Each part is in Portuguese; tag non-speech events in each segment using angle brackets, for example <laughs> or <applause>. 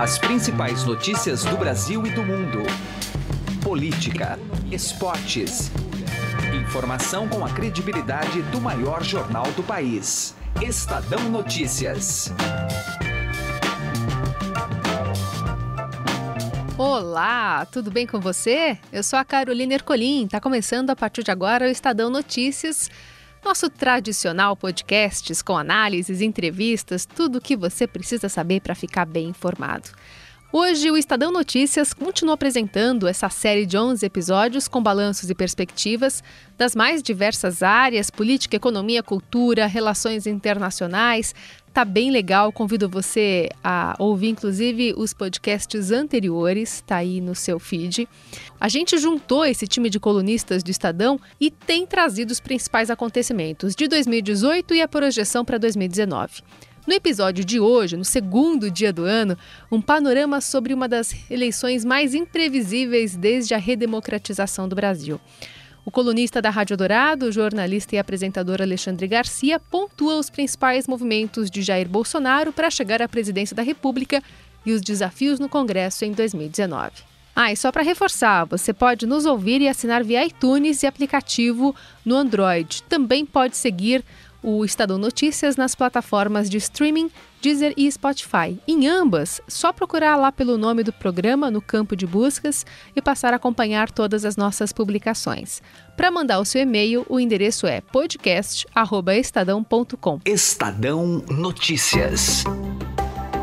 As principais notícias do Brasil e do mundo. Política, esportes. Informação com a credibilidade do maior jornal do país. Estadão Notícias. Olá, tudo bem com você? Eu sou a Carolina Ercolim. Está começando a partir de agora o Estadão Notícias nosso tradicional podcasts com análises, entrevistas, tudo o que você precisa saber para ficar bem informado. Hoje, o Estadão Notícias continua apresentando essa série de 11 episódios com balanços e perspectivas das mais diversas áreas: política, economia, cultura, relações internacionais, Tá bem legal, convido você a ouvir inclusive os podcasts anteriores, tá aí no seu feed. A gente juntou esse time de colunistas do Estadão e tem trazido os principais acontecimentos de 2018 e a projeção para 2019. No episódio de hoje, no segundo dia do ano, um panorama sobre uma das eleições mais imprevisíveis desde a redemocratização do Brasil. O colunista da Rádio Dourado, jornalista e apresentador Alexandre Garcia, pontua os principais movimentos de Jair Bolsonaro para chegar à presidência da República e os desafios no Congresso em 2019. Ah, e só para reforçar, você pode nos ouvir e assinar via iTunes e aplicativo no Android. Também pode seguir o Estadão Notícias nas plataformas de streaming Deezer e Spotify. Em ambas, só procurar lá pelo nome do programa no campo de buscas e passar a acompanhar todas as nossas publicações. Para mandar o seu e-mail, o endereço é podcast@estadão.com. Estadão Notícias.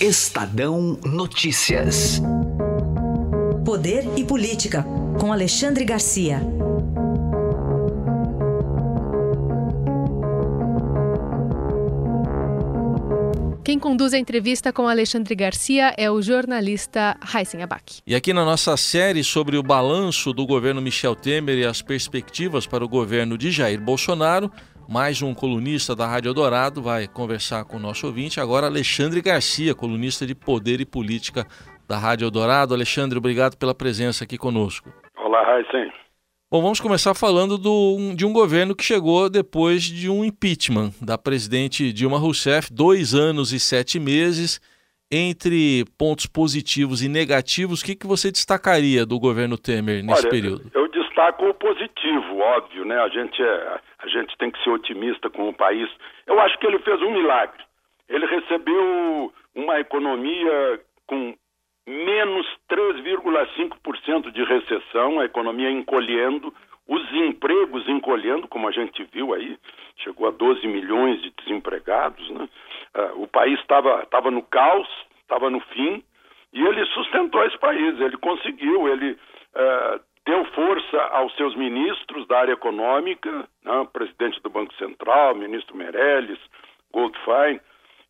Estadão Notícias. Poder e Política, com Alexandre Garcia. Quem conduz a entrevista com Alexandre Garcia é o jornalista Heisen Abac. E aqui na nossa série sobre o balanço do governo Michel Temer e as perspectivas para o governo de Jair Bolsonaro, mais um colunista da Rádio Dourado vai conversar com o nosso ouvinte, agora Alexandre Garcia, colunista de Poder e Política da Rádio Dourado. Alexandre, obrigado pela presença aqui conosco. Olá, Raíssen. Bom, vamos começar falando do, de um governo que chegou depois de um impeachment da presidente Dilma Rousseff, dois anos e sete meses. Entre pontos positivos e negativos, o que, que você destacaria do governo Temer nesse Olha, período? Eu destaco o positivo, óbvio, né? A gente é, a gente tem que ser otimista com o país. Eu acho que ele fez um milagre. Ele recebeu uma economia com menos 3,5% de recessão, a economia encolhendo, os empregos encolhendo, como a gente viu aí, chegou a 12 milhões de desempregados. Né? Uh, o país estava no caos, estava no fim, e ele sustentou esse país, ele conseguiu, ele uh, deu força aos seus ministros da área econômica, né, presidente do Banco Central, ministro Meirelles, Goldfein,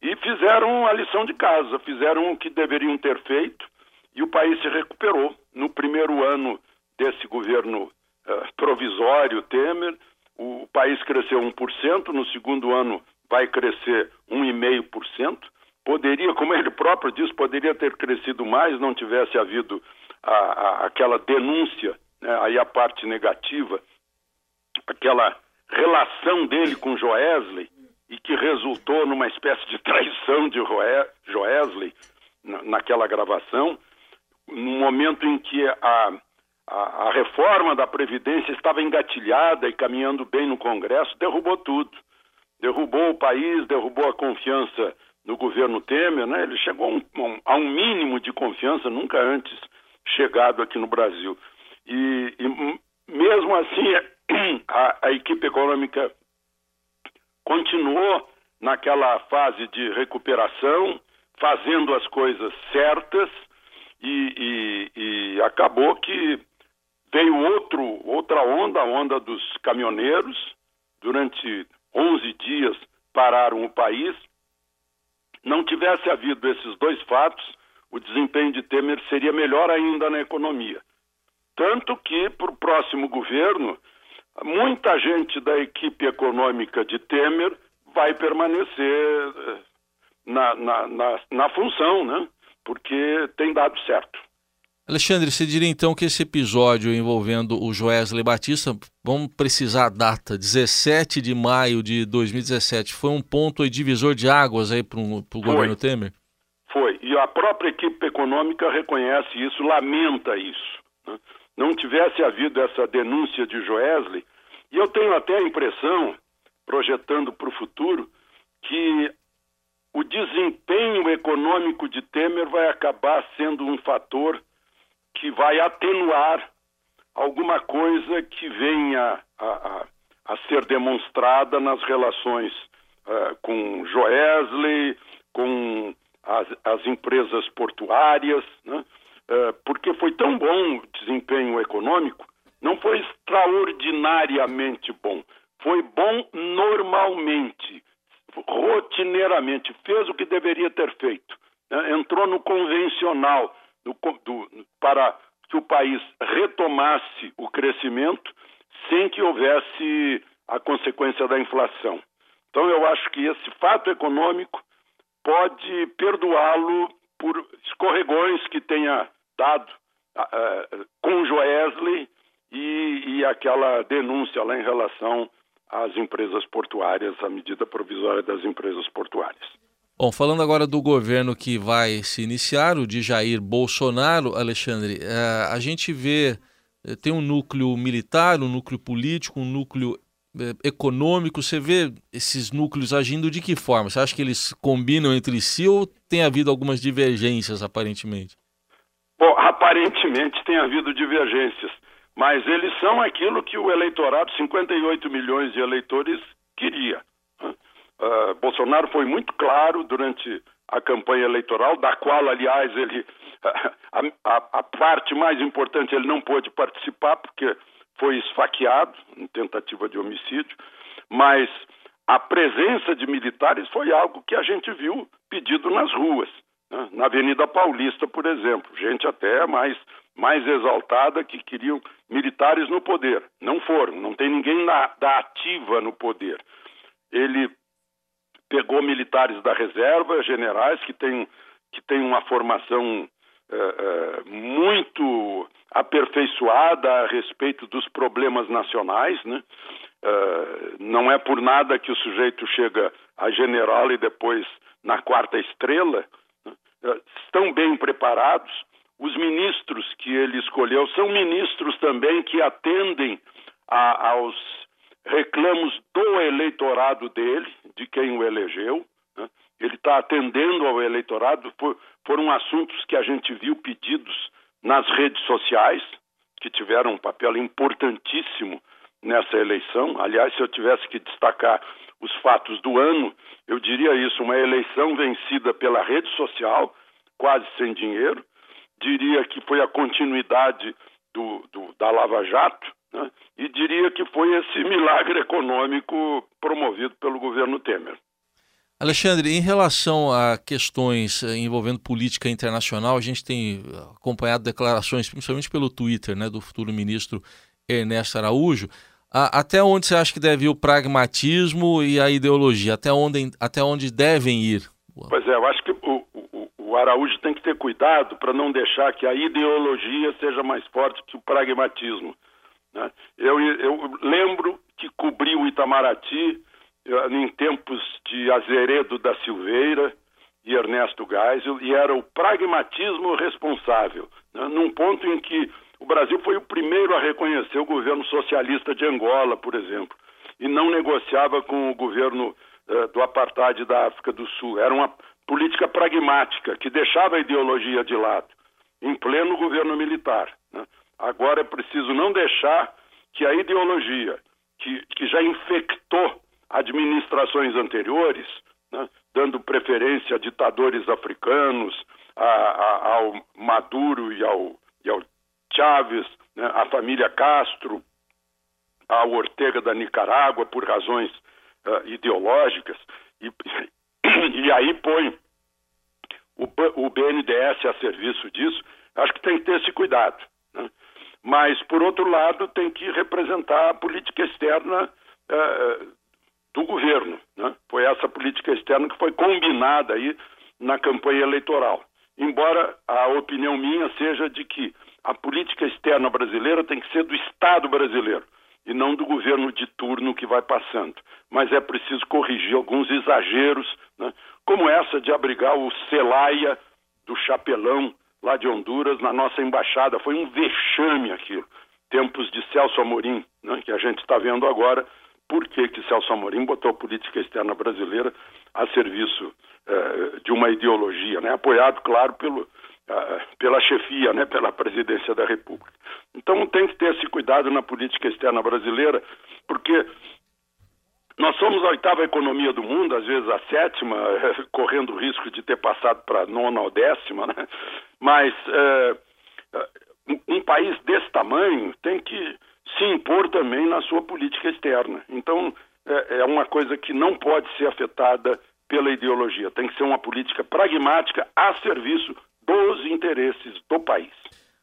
e fizeram a lição de casa, fizeram o que deveriam ter feito e o país se recuperou. No primeiro ano desse governo uh, provisório Temer, o país cresceu 1%, no segundo ano vai crescer 1,5%. Poderia, como ele próprio diz, poderia ter crescido mais, não tivesse havido a, a, aquela denúncia, né, aí a parte negativa, aquela relação dele com Joesley, e que resultou numa espécie de traição de Joesley na, naquela gravação, no momento em que a, a, a reforma da Previdência estava engatilhada e caminhando bem no Congresso, derrubou tudo. Derrubou o país, derrubou a confiança no governo Temer, né? ele chegou a um, a um mínimo de confiança nunca antes chegado aqui no Brasil. E, e mesmo assim, <clears throat> a, a equipe econômica continuou naquela fase de recuperação, fazendo as coisas certas, e, e, e, acabou que veio outro, outra onda, a onda dos caminhoneiros. Durante 11 dias pararam o país. Não tivesse havido esses dois fatos, o desempenho de Temer seria melhor ainda na economia. Tanto que, para o próximo governo, muita gente da equipe econômica de Temer vai permanecer eh, na, na, na, na função, né? porque tem dado certo. Alexandre, você diria então que esse episódio envolvendo o Joesley Batista, vamos precisar a data, 17 de maio de 2017, foi um ponto divisor de águas aí para o governo Temer? E a própria equipe econômica reconhece isso, lamenta isso. Né? Não tivesse havido essa denúncia de Joesley, e eu tenho até a impressão, projetando para o futuro, que o desempenho econômico de Temer vai acabar sendo um fator que vai atenuar alguma coisa que venha a, a, a ser demonstrada nas relações uh, com Joesley, com as, as empresas portuárias, né? uh, porque foi tão bom o desempenho econômico, não foi extraordinariamente bom, foi bom normalmente, rotineiramente, fez o que deveria ter feito, né? entrou no convencional do, do, para que o país retomasse o crescimento sem que houvesse a consequência da inflação. Então, eu acho que esse fato econômico pode perdoá-lo por escorregões que tenha dado uh, com Joesley e, e aquela denúncia lá em relação às empresas portuárias, a medida provisória das empresas portuárias. Bom, falando agora do governo que vai se iniciar, o de Jair Bolsonaro, Alexandre, é, a gente vê, é, tem um núcleo militar, um núcleo político, um núcleo econômico, você vê esses núcleos agindo de que forma? Você acha que eles combinam entre si ou tem havido algumas divergências, aparentemente? Bom, <laughs> aparentemente tem havido divergências, mas eles são aquilo que o eleitorado, 58 milhões de eleitores, queria. Uh, Bolsonaro foi muito claro durante a campanha eleitoral, da qual, aliás, ele <laughs> a, a, a, parte mais importante ele não pôde participar porque foi esfaqueado em tentativa de homicídio, mas a presença de militares foi algo que a gente viu pedido nas ruas, né? na Avenida Paulista, por exemplo, gente até mais mais exaltada que queriam militares no poder. Não foram, não tem ninguém na, da ativa no poder. Ele pegou militares da reserva, generais que têm, que têm uma formação é, é, muito aperfeiçoada a respeito dos problemas nacionais, né? É, não é por nada que o sujeito chega a general e depois na quarta estrela. Né? Estão bem preparados. Os ministros que ele escolheu são ministros também que atendem a, aos reclamos do eleitorado dele, de quem o elegeu. Né? Ele está atendendo ao eleitorado. For, foram assuntos que a gente viu pedidos nas redes sociais, que tiveram um papel importantíssimo nessa eleição. Aliás, se eu tivesse que destacar os fatos do ano, eu diria isso: uma eleição vencida pela rede social, quase sem dinheiro. Diria que foi a continuidade do, do da Lava Jato, né? E diria que foi esse milagre econômico promovido pelo governo Temer. Alexandre, em relação a questões eh, envolvendo política internacional, a gente tem acompanhado declarações, principalmente pelo Twitter, né, do futuro ministro Ernesto Araújo. até onde você acha que deve ir o pragmatismo e a ideologia? Até onde, até onde devem ir? Pois é, eu acho que o, o, o Araújo tem que ter cuidado para não deixar que a ideologia seja mais forte que o pragmatismo. Né? Eu, eu lembro que cobri o Itamaraty eh, em tempos de Azeredo da Silveira e Ernesto Geisel, e era o pragmatismo responsável, né? num ponto em que o Brasil foi o primeiro a reconhecer o governo socialista de Angola, por exemplo, e não negociava com o governo uh, do apartheid da África do Sul. Era uma política pragmática que deixava a ideologia de lado, em pleno governo militar. Né? Agora é preciso não deixar que a ideologia que, que já infectou administrações anteriores, né, dando preferência a ditadores africanos, a, a, ao Maduro e ao, e ao Chávez, né, à família Castro, ao Ortega da Nicarágua por razões uh, ideológicas, e, e aí põe o, o a serviço disso, acho que tem que ter esse cuidado. Né? Mas, por outro lado, tem que representar a política externa uh, governo. Né? Foi essa política externa que foi combinada aí na campanha eleitoral. Embora a opinião minha seja de que a política externa brasileira tem que ser do Estado brasileiro e não do governo de turno que vai passando. Mas é preciso corrigir alguns exageros, né? como essa de abrigar o Celaya do Chapelão, lá de Honduras, na nossa embaixada. Foi um vexame aquilo. Tempos de Celso Amorim, né? que a gente está vendo agora, por que, que Celso Amorim botou a política externa brasileira a serviço eh, de uma ideologia, né? apoiado, claro, pelo, uh, pela chefia, né? pela presidência da República. Então tem que ter esse cuidado na política externa brasileira, porque nós somos a oitava economia do mundo, às vezes a sétima, <laughs> correndo o risco de ter passado para a nona ou décima, né? mas uh, um país desse tamanho tem que se impor também na sua política externa. Então, é, é uma coisa que não pode ser afetada pela ideologia. Tem que ser uma política pragmática a serviço dos interesses do país.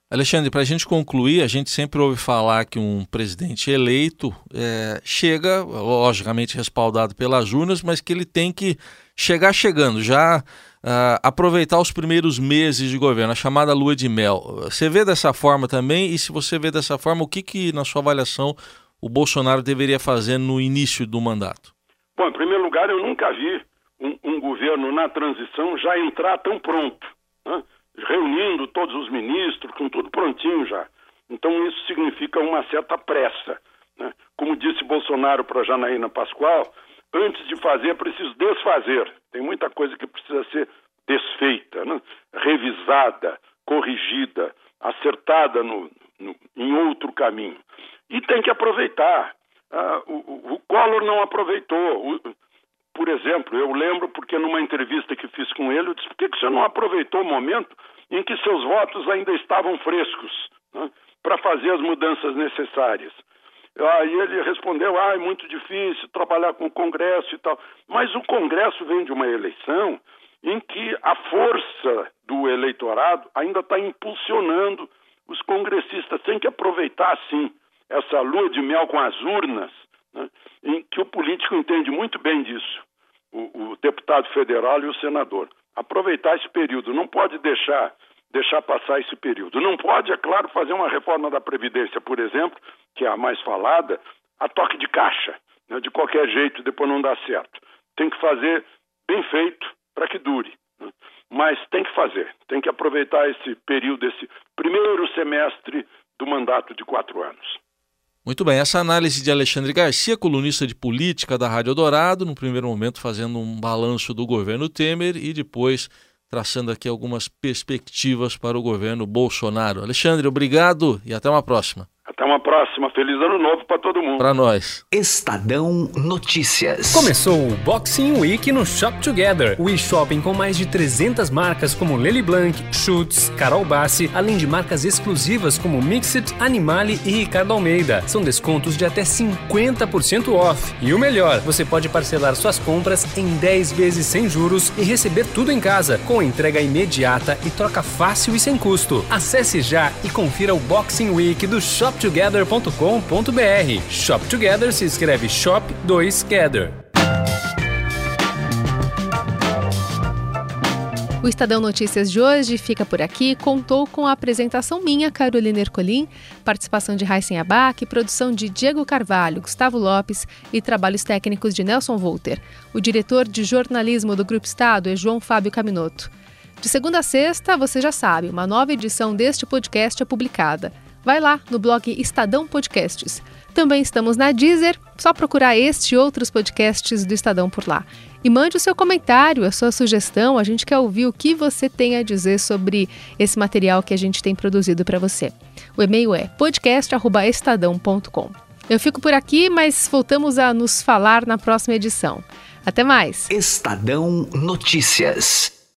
Alexandre, para a gente concluir, a gente sempre ouve falar que um presidente eleito é, chega, logicamente respaldado pelas urnas, mas que ele tem que chegar chegando, já uh, aproveitar os primeiros meses de governo, a chamada lua de mel. Você vê dessa forma também? E se você vê dessa forma, o que, que na sua avaliação, o Bolsonaro deveria fazer no início do mandato? Bom, em primeiro lugar, eu nunca vi um, um governo na transição já entrar tão pronto, né? reunindo todos os ministros, com tudo prontinho já. Então, isso significa uma certa pressa. Né? Como disse Bolsonaro para Janaína Pascoal, antes de fazer é preciso desfazer. Tem muita coisa que precisa ser desfeita, né? revisada, corrigida, acertada no, no, em outro caminho. E tem que aproveitar. Ah, o, o, Collor não aproveitou. O, por exemplo, eu lembro porque numa entrevista que fiz com ele, eu disse: por que, que você não aproveitou o momento em que seus votos ainda estavam frescos né, para fazer as mudanças necessárias? Aí ele respondeu: ah, é muito difícil trabalhar com o Congresso e tal. Mas o Congresso vem de uma eleição em que a força do eleitorado ainda está impulsionando os congressistas. Tem que aproveitar, sim, essa lua de mel com as urnas, né, em que o político entende muito bem disso, o, o deputado federal e o senador. Aproveitar esse período, não pode deixar deixar passar esse período. Não pode, é claro, fazer uma reforma da Previdência, por exemplo, que é a mais falada, a toque de caixa. Né? De qualquer jeito, depois não dá certo. Tem que fazer bem feito para que dure. Né? Mas tem que fazer, tem que aproveitar esse período, esse primeiro semestre do mandato de quatro anos. Muito bem, essa análise de Alexandre Garcia, colunista de política da Rádio Dourado, no primeiro momento fazendo um balanço do governo Temer e depois traçando aqui algumas perspectivas para o governo Bolsonaro. Alexandre, obrigado e até uma próxima. Até uma próxima. Feliz ano novo para todo mundo. Para nós. Estadão Notícias. Começou o Boxing Week no Shop Together. O e-shopping com mais de 300 marcas como Lely Blanc, Schutz, Carol Bassi, além de marcas exclusivas como Mixit, Animale e Ricardo Almeida. São descontos de até 50% off. E o melhor, você pode parcelar suas compras em 10 vezes sem juros e receber tudo em casa, com entrega imediata e troca fácil e sem custo. Acesse já e confira o Boxing Week do Shop Together shoptogether.com.br. Shop Together se escreve Shop 2 Gather. O Estadão Notícias de hoje fica por aqui. Contou com a apresentação minha, Carolina Ercolim, participação de Raíssen Abac, produção de Diego Carvalho, Gustavo Lopes e trabalhos técnicos de Nelson Volter. O diretor de jornalismo do Grupo Estado é João Fábio Caminoto. De segunda a sexta, você já sabe, uma nova edição deste podcast é publicada. Vai lá no blog Estadão Podcasts. Também estamos na Deezer, só procurar este e outros podcasts do Estadão por lá. E mande o seu comentário, a sua sugestão, a gente quer ouvir o que você tem a dizer sobre esse material que a gente tem produzido para você. O e-mail é podcast@estadão.com. Eu fico por aqui, mas voltamos a nos falar na próxima edição. Até mais. Estadão Notícias.